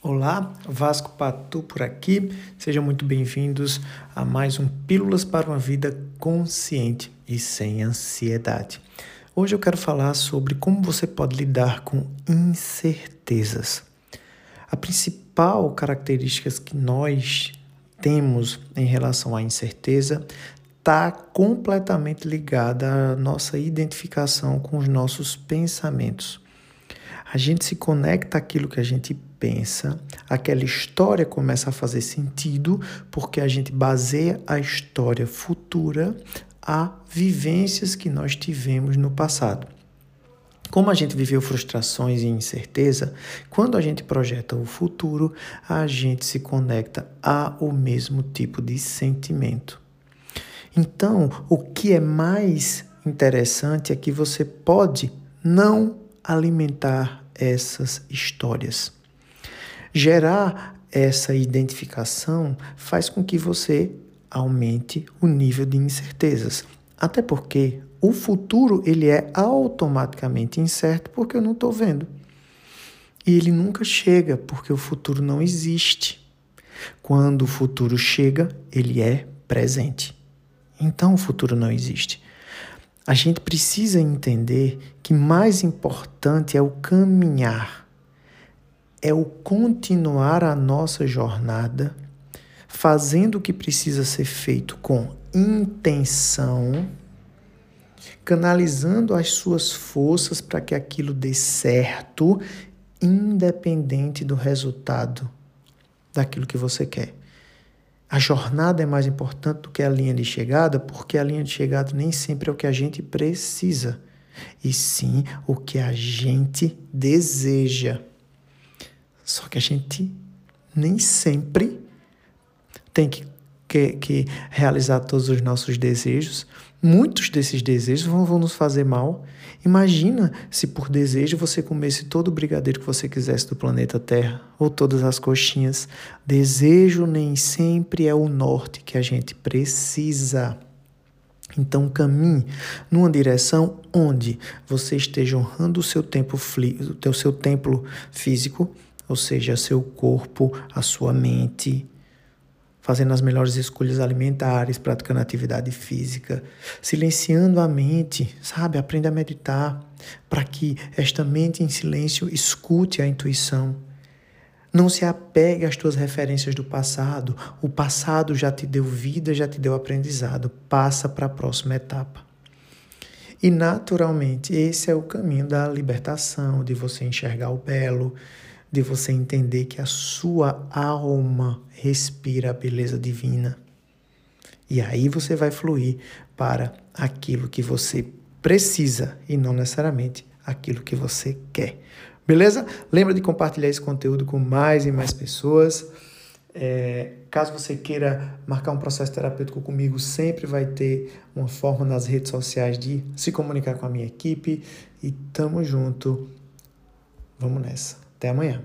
Olá, Vasco Patu por aqui. Sejam muito bem-vindos a mais um Pílulas para uma Vida Consciente e Sem Ansiedade. Hoje eu quero falar sobre como você pode lidar com incertezas. A principal característica que nós temos em relação à incerteza está completamente ligada à nossa identificação com os nossos pensamentos. A gente se conecta àquilo que a gente pensa, aquela história começa a fazer sentido, porque a gente baseia a história futura a vivências que nós tivemos no passado. Como a gente viveu frustrações e incerteza, quando a gente projeta o futuro, a gente se conecta ao mesmo tipo de sentimento. Então, o que é mais interessante é que você pode não alimentar essas histórias. Gerar essa identificação faz com que você aumente o nível de incertezas. Até porque o futuro ele é automaticamente incerto porque eu não estou vendo. E ele nunca chega porque o futuro não existe. Quando o futuro chega, ele é presente. Então o futuro não existe. A gente precisa entender que mais importante é o caminhar é o continuar a nossa jornada, fazendo o que precisa ser feito com intenção, canalizando as suas forças para que aquilo dê certo, independente do resultado daquilo que você quer. A jornada é mais importante do que a linha de chegada, porque a linha de chegada nem sempre é o que a gente precisa, e sim o que a gente deseja. Só que a gente nem sempre tem que, que, que realizar todos os nossos desejos. Muitos desses desejos vão, vão nos fazer mal. Imagina se por desejo você comesse todo o brigadeiro que você quisesse do planeta Terra, ou todas as coxinhas. Desejo nem sempre é o norte que a gente precisa. Então caminhe numa direção onde você esteja honrando o seu tempo, o seu templo físico, ou seja, seu corpo, a sua mente, fazendo as melhores escolhas alimentares, praticando atividade física, silenciando a mente, sabe? Aprenda a meditar para que esta mente em silêncio escute a intuição. Não se apegue às tuas referências do passado. O passado já te deu vida, já te deu aprendizado. Passa para a próxima etapa. E naturalmente, esse é o caminho da libertação, de você enxergar o belo, de você entender que a sua alma respira a beleza divina. E aí você vai fluir para aquilo que você precisa e não necessariamente aquilo que você quer. Beleza? Lembra de compartilhar esse conteúdo com mais e mais pessoas. É, caso você queira marcar um processo terapêutico comigo, sempre vai ter uma forma nas redes sociais de se comunicar com a minha equipe. E tamo junto. Vamos nessa. Até amanhã.